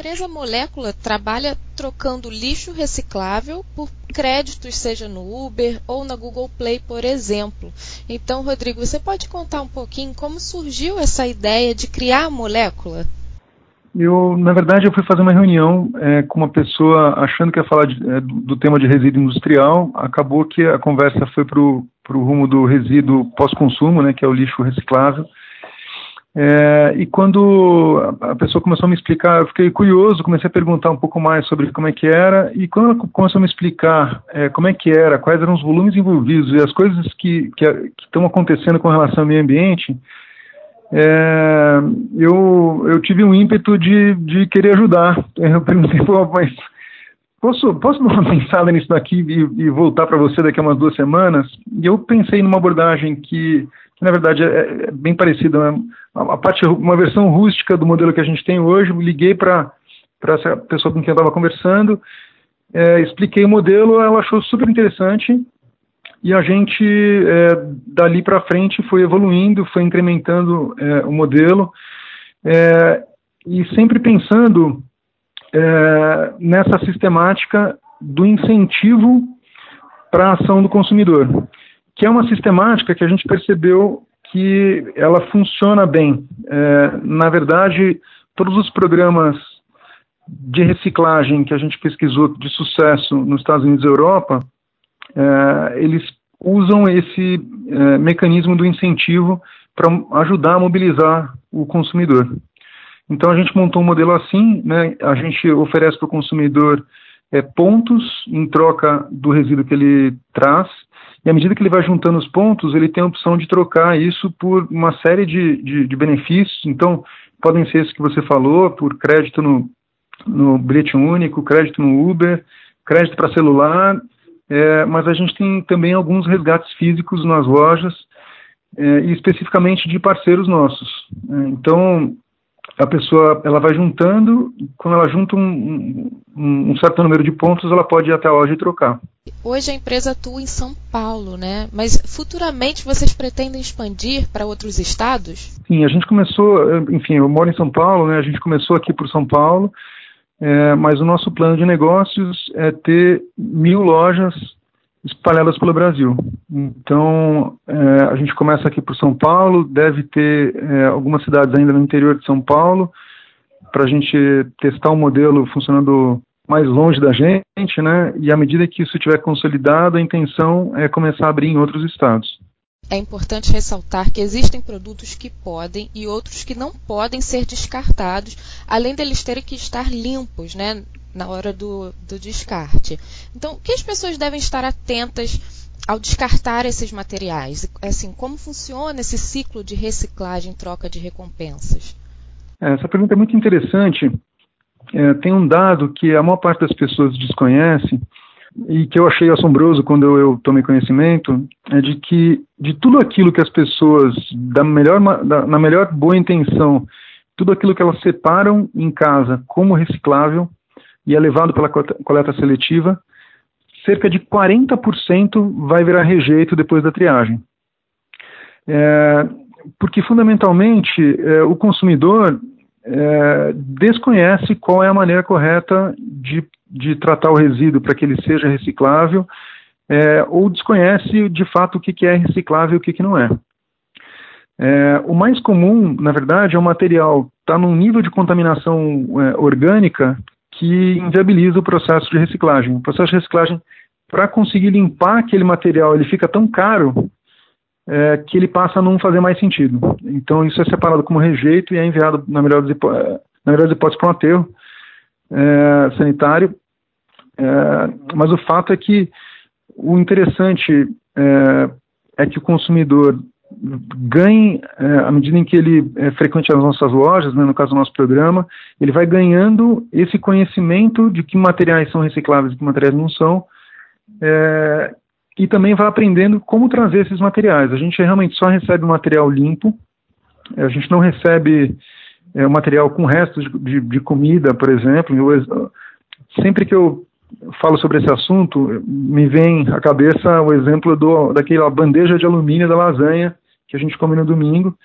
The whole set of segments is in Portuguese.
empresa Molécula trabalha trocando lixo reciclável por créditos, seja no Uber ou na Google Play, por exemplo. Então, Rodrigo, você pode contar um pouquinho como surgiu essa ideia de criar a Molécula? Eu, na verdade, eu fui fazer uma reunião é, com uma pessoa achando que ia falar de, é, do tema de resíduo industrial. Acabou que a conversa foi para o rumo do resíduo pós-consumo, né, que é o lixo reciclável. É, e quando a pessoa começou a me explicar, eu fiquei curioso, comecei a perguntar um pouco mais sobre como é que era, e quando ela começou a me explicar é, como é que era, quais eram os volumes envolvidos e as coisas que, estão acontecendo com relação ao meio ambiente, é, eu, eu tive um ímpeto de, de querer ajudar. Eu perguntei, mas posso, posso dar uma pensada nisso daqui e, e voltar para você daqui a umas duas semanas? E eu pensei numa abordagem que, que na verdade, é, é bem parecida. Né? A, parte, uma versão rústica do modelo que a gente tem hoje, liguei para essa pessoa com quem eu estava conversando, é, expliquei o modelo, ela achou super interessante e a gente, é, dali para frente, foi evoluindo, foi incrementando é, o modelo, é, e sempre pensando é, nessa sistemática do incentivo para a ação do consumidor, que é uma sistemática que a gente percebeu que ela funciona bem. É, na verdade, todos os programas de reciclagem que a gente pesquisou de sucesso nos Estados Unidos e Europa, é, eles usam esse é, mecanismo do incentivo para ajudar a mobilizar o consumidor. Então a gente montou um modelo assim, né, a gente oferece para o consumidor é, pontos em troca do resíduo que ele traz, e à medida que ele vai juntando os pontos, ele tem a opção de trocar isso por uma série de, de, de benefícios. Então, podem ser esses que você falou, por crédito no, no bilhete único, crédito no Uber, crédito para celular, é, mas a gente tem também alguns resgates físicos nas lojas, é, e especificamente de parceiros nossos. É, então, a pessoa ela vai juntando, quando ela junta um, um, um, certo número de pontos, ela pode ir até a loja e trocar. Hoje a empresa atua em São Paulo, né? Mas futuramente vocês pretendem expandir para outros estados? Sim, a gente começou, enfim, eu moro em São Paulo, né? A gente começou aqui por São Paulo é, mas o nosso plano de negócios é ter mil lojas espalhadas pelo Brasil. Então, é, a gente começa aqui por São Paulo, deve ter é, algumas cidades ainda no interior de São Paulo, para a gente testar o um modelo funcionando mais longe da gente, né? E à medida que isso estiver consolidado, a intenção é começar a abrir em outros estados. É importante ressaltar que existem produtos que podem e outros que não podem ser descartados, além deles terem que estar limpos, né, na hora do, do descarte. Então, o que as pessoas devem estar atentas ao descartar esses materiais? Assim, como funciona esse ciclo de reciclagem troca de recompensas? É, essa pergunta é muito interessante. É, tem um dado que a maior parte das pessoas desconhece, e que eu achei assombroso quando eu, eu, tomei conhecimento é de que de tudo aquilo que as pessoas da melhor da, na melhor boa intenção tudo aquilo que elas separam em casa como reciclável e é levado pela coleta seletiva cerca de 40% vai virar rejeito depois da triagem é, porque fundamentalmente é, o consumidor é, desconhece qual é a maneira correta de de tratar o resíduo para que ele seja reciclável, é, ou desconhece de fato o que, que é reciclável e o que, que não é. é. O mais comum, na verdade, é o material estar tá num nível de contaminação é, orgânica que inviabiliza o processo de reciclagem. O processo de reciclagem, para conseguir limpar aquele material, ele fica tão caro é, que ele passa a não fazer mais sentido. Então, isso é separado como rejeito e é enviado, na melhor das, hipó na melhor das hipóteses, para um aterro é, sanitário é, mas o fato é que o interessante é, é que o consumidor ganhe, é, à medida em que ele é, frequente as nossas lojas, né, no caso do nosso programa, ele vai ganhando esse conhecimento de que materiais são recicláveis e que materiais não são, é, e também vai aprendendo como trazer esses materiais. A gente realmente só recebe o material limpo, a gente não recebe é, o material com restos de, de, de comida, por exemplo. Eu, sempre que eu falo sobre esse assunto, me vem à cabeça o exemplo do, daquela bandeja de alumínio da lasanha que a gente come no domingo.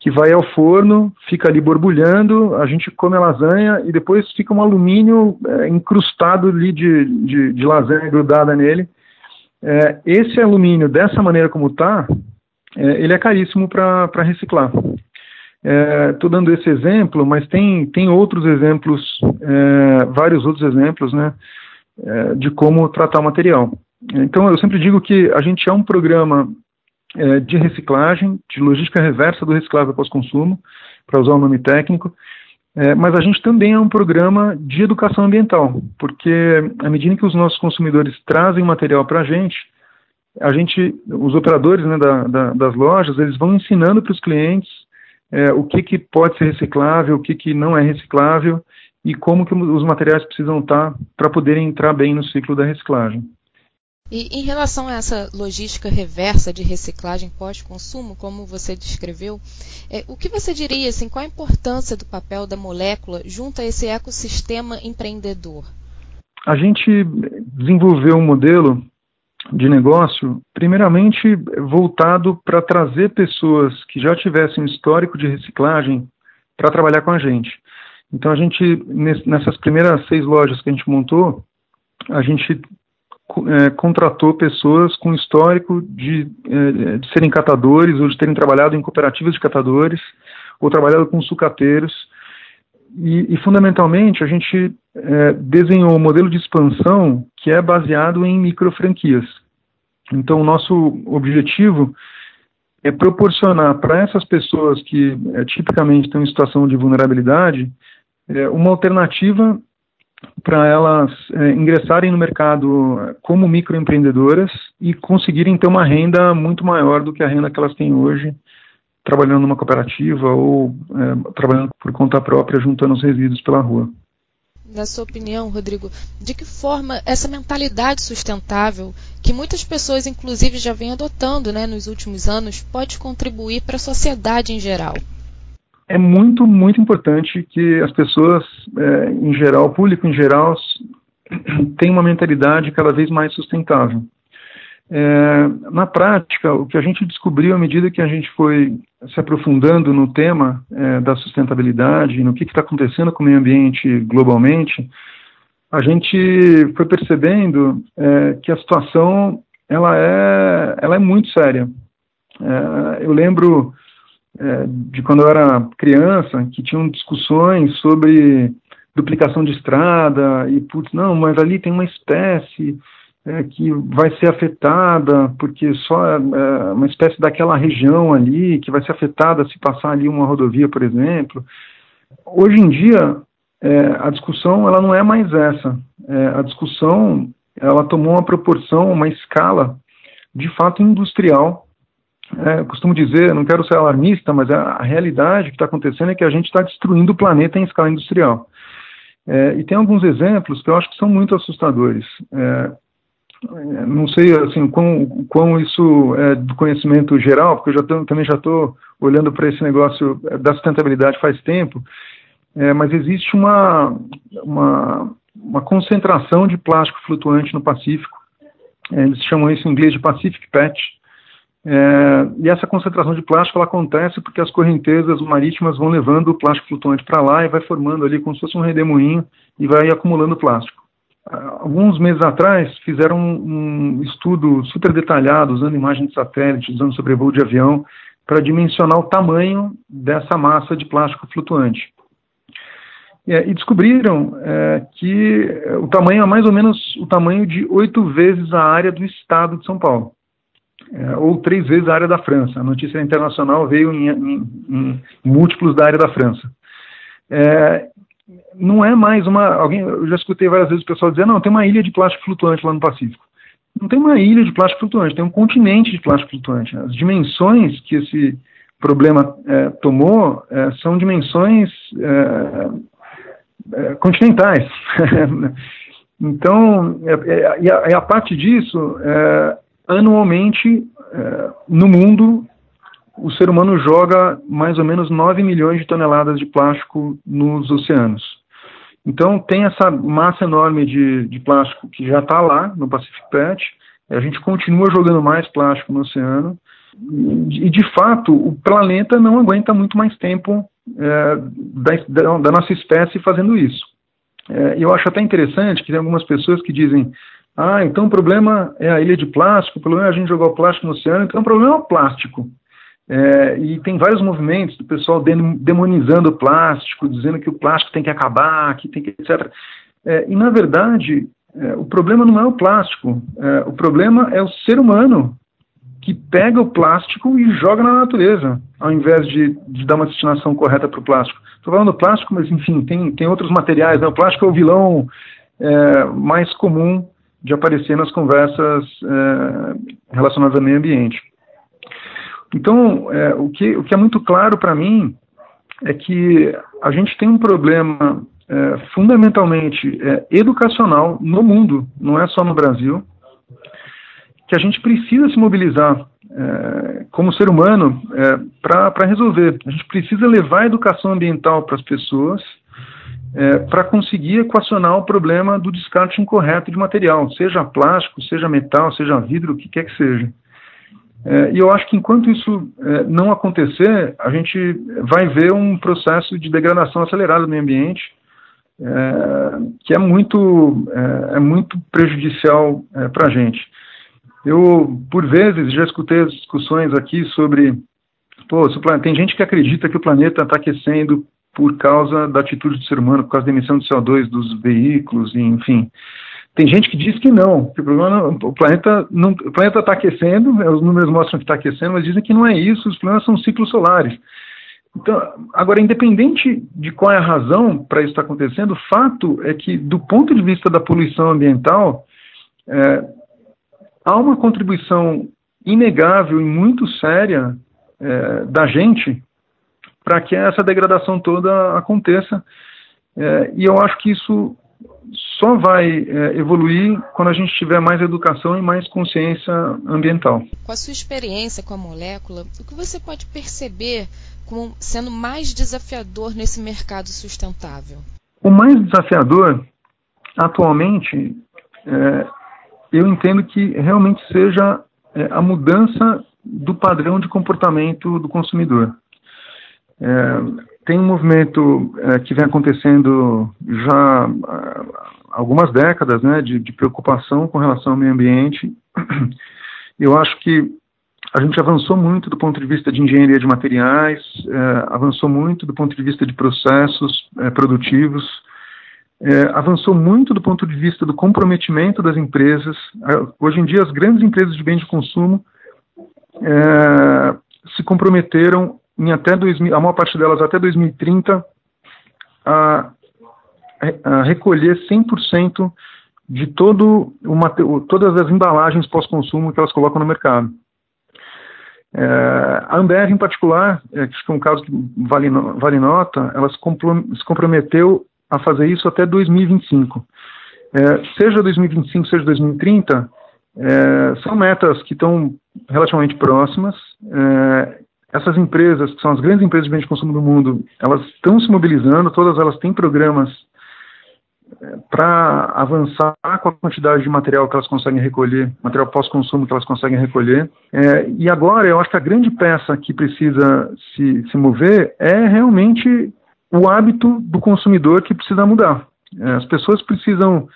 que vai ao forno, fica ali borbulhando, a gente come a lasanha e depois fica um alumínio é, incrustado ali de, de, de, lasanha grudada nele. É, esse alumínio, dessa maneira como está, é, ele é caríssimo para reciclar. Estou dando esse exemplo, mas tem, tem outros exemplos, vários outros exemplos, né, de como tratar o material. Então, eu sempre digo que a gente é um programa é, de reciclagem, de logística reversa do reciclável pós-consumo, para usar o nome técnico, é, mas a gente também é um programa de educação ambiental, porque à medida que os nossos consumidores trazem material para a gente, a gente, os operadores né, da, da, das lojas, eles vão ensinando para os clientes é, o que, que pode ser reciclável, o que, que não é reciclável e como que os materiais precisam estar para poderem entrar bem no ciclo da reciclagem. E em relação a essa logística reversa de reciclagem pós-consumo, como você descreveu, é, o que você diria, assim, qual a importância do papel da molécula junto a esse ecossistema empreendedor? A gente desenvolveu um modelo de negócio, primeiramente voltado para trazer pessoas que já tivessem um histórico de reciclagem para trabalhar com a gente. Então, a gente, nessas primeiras seis lojas que a gente montou, a gente é, contratou pessoas com histórico de, é, de, serem catadores ou de terem trabalhado em cooperativas de catadores ou trabalhado com sucateiros. E, e fundamentalmente, a gente é, desenhou um modelo de expansão que é baseado em micro franquias. Então, o nosso objetivo é proporcionar para essas pessoas que é, tipicamente estão em situação de vulnerabilidade é, uma alternativa para elas é, ingressarem no mercado é, como microempreendedoras e conseguirem ter uma renda muito maior do que a renda que elas têm hoje, trabalhando numa cooperativa ou é, trabalhando por conta própria, juntando os resíduos pela rua. Na sua opinião, Rodrigo, de que forma essa mentalidade sustentável, que muitas pessoas, inclusive, já vêm adotando né, nos últimos anos, pode contribuir para a sociedade em geral? É muito, muito importante que as pessoas, é, em geral, o público em geral, tenham uma mentalidade cada vez mais sustentável. É, na prática, o que a gente descobriu à medida que a gente foi se aprofundando no tema é, da sustentabilidade, no que está acontecendo com o meio ambiente globalmente, a gente foi percebendo é, que a situação ela é, ela é muito séria. É, eu lembro é, de quando eu era criança, que tinham discussões sobre duplicação de estrada, e, putz, não, mas ali tem uma espécie é, que vai ser afetada, porque só é, é, uma espécie daquela região ali, que vai ser afetada se passar ali uma rodovia, por exemplo. Hoje em dia, é, a discussão ela não é mais essa. É, a discussão ela tomou uma proporção, uma escala de fato industrial é, costumo dizer, não quero ser alarmista, mas a, realidade que está acontecendo é que a gente está destruindo o planeta em escala industrial. É, e tem alguns exemplos que eu acho que são muito assustadores. É, é não sei assim quão, quão isso é do conhecimento geral, porque eu já tô, também já estou olhando para esse negócio da sustentabilidade faz tempo, é, mas existe uma, uma, uma, concentração de plástico flutuante no Pacífico. É, eles chamam isso em inglês de Pacific Patch. É, e essa concentração de plástico ela acontece porque as correntezas marítimas vão levando o plástico flutuante para lá e vai formando ali como se fosse um redemoinho e vai acumulando plástico. Alguns meses atrás fizeram um, estudo super detalhado, usando imagens de satélite, usando sobrevoo de avião, para dimensionar o tamanho dessa massa de plástico flutuante. É, e descobriram é, que o tamanho é mais ou menos o tamanho de oito vezes a área do estado de São Paulo é, ou três vezes a área da França. A notícia internacional veio em, em, em múltiplos da área da França. É, não é mais uma. Alguém, eu já escutei várias vezes o pessoal dizer: não, tem uma ilha de plástico flutuante lá no Pacífico. Não tem uma ilha de plástico flutuante, tem um continente de plástico flutuante. As dimensões que esse problema é, tomou é, são dimensões é, é, continentais. então, e a, e, a, parte disso, anualmente, é, no mundo, o ser humano joga mais ou menos 9 milhões de toneladas de plástico nos oceanos. Então, tem essa massa enorme de, de plástico que já está lá no Pacific Pet, a gente continua jogando mais plástico no oceano, e de fato o planeta não aguenta muito mais tempo é, da, da, nossa espécie fazendo isso. É, eu acho até interessante que tem algumas pessoas que dizem ah, então o problema é a ilha de plástico, o problema é a gente jogar o plástico no oceano, então o problema é o plástico. É, e tem vários movimentos do pessoal demonizando o plástico, dizendo que o plástico tem que acabar, que tem que etc. É, e na verdade, é, o problema não é o plástico, é, o problema é o ser humano que pega o plástico e joga na natureza, ao invés de, de dar uma destinação correta para o plástico. Estou falando do plástico, mas enfim, tem, tem outros materiais. Né? O plástico é o vilão é, mais comum de aparecer nas conversas é, relacionadas ao meio ambiente. Então, é, o, que, o que é muito claro para mim é que a gente tem um problema é, fundamentalmente educacional no mundo, não é só no Brasil, que a gente precisa se mobilizar como ser humano para resolver. A gente precisa levar a educação ambiental para as pessoas é, para conseguir equacionar o problema do descarte incorreto de material, seja plástico, seja metal, seja vidro, o que quer que seja. É, e eu acho que enquanto isso é, não acontecer, a gente vai ver um processo de degradação acelerada do meio ambiente, é, que é muito, é, é muito prejudicial é, para a gente. Eu, por vezes, já escutei as discussões aqui sobre. Pô, tem gente que acredita que o planeta está aquecendo por causa da atitude do ser humano, por causa da emissão de CO2 dos veículos, enfim. Tem gente que diz que não, que o, problema, o planeta não, o planeta está aquecendo, os números mostram que está aquecendo, mas dizem que não é isso, os problemas são ciclos solares. Então, agora, independente de qual é a razão para isso estar tá acontecendo, o fato é que, do ponto de vista da poluição ambiental, é, há uma contribuição inegável e muito séria é, da gente para que essa degradação toda aconteça. É, e eu acho que isso só vai é, evoluir quando a gente tiver mais educação e mais consciência ambiental. Com a sua experiência com a molécula, o que você pode perceber como sendo mais desafiador nesse mercado sustentável? O mais desafiador, atualmente, é, eu entendo que realmente seja é, a mudança do padrão de comportamento do consumidor. É, tem um movimento é, que vem acontecendo já há algumas décadas, né, de, de, preocupação com relação ao meio ambiente. Eu acho que a gente avançou muito do ponto de vista de engenharia de materiais, é, avançou muito do ponto de vista de processos é, produtivos, é, avançou muito do ponto de vista do comprometimento das empresas. Hoje em dia, as grandes empresas de bens de consumo se comprometeram em até 2000, a maior parte delas até 2030, a, a recolher 100% de todo o, todas as embalagens pós-consumo que elas colocam no mercado. É, a Ambev, em particular, é, que é um caso que vale, vale nota, ela se, se, comprometeu a fazer isso até 2025. É, seja 2025, seja 2030, é, são metas que estão relativamente próximas. É, essas empresas, que são as grandes empresas de de consumo do mundo, elas estão se mobilizando, todas elas têm programas é, para avançar com a quantidade de material que elas conseguem recolher, material pós-consumo que elas conseguem recolher. É, e agora, eu acho que a grande peça que precisa se, se mover é realmente o hábito do consumidor que precisa mudar. É, as pessoas precisam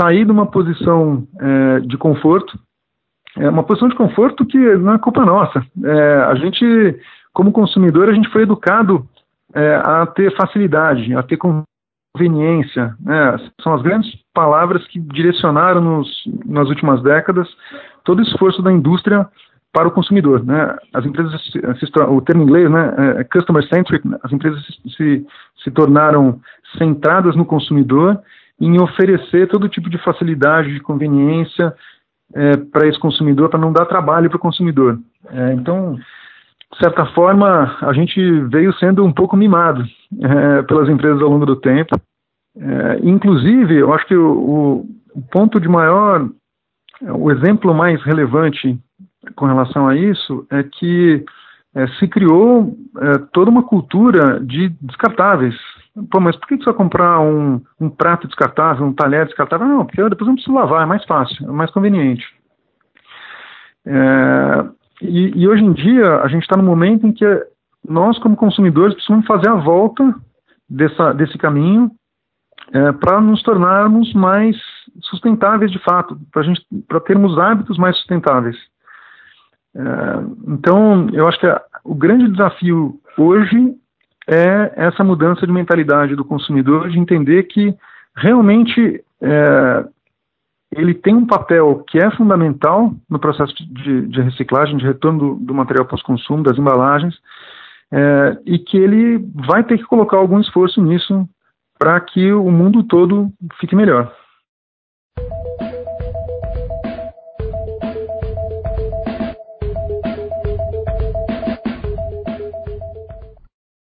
sair de uma posição é, de conforto, é uma posição de conforto que não é culpa nossa. É, a gente, como consumidor, a gente foi educado é, a ter facilidade, a ter conveniência. Né? São as grandes palavras que direcionaram nos, nas últimas décadas todo o esforço da indústria para o consumidor. Né? As empresas, o termo em inglês, né, é customer centric, as empresas se, se tornaram centradas no consumidor em oferecer todo tipo de facilidade, de conveniência, é, para esse consumidor, para não dar trabalho para o consumidor. É, então, de certa forma, a gente veio sendo um pouco mimado é, pelas empresas ao longo do tempo. É, inclusive, eu acho que o, o, ponto de maior, o exemplo mais relevante com relação a isso é que é, se criou é, toda uma cultura de descartáveis. Pô, mas por que, vai comprar um, um prato descartável, um talher descartável? Não, porque depois não preciso lavar, é mais fácil, é mais conveniente. É, e, e hoje em dia a gente está no momento em que nós, como consumidores, precisamos fazer a volta dessa, desse caminho é, para nos tornarmos mais sustentáveis de fato, para termos hábitos mais sustentáveis. É, então, eu acho que a, o grande desafio hoje é essa mudança de mentalidade do consumidor, de entender que realmente é, ele tem um papel que é fundamental no processo de, de reciclagem, de retorno do, do material pós-consumo, das embalagens, é, e que ele vai ter que colocar algum esforço nisso para que o mundo todo fique melhor.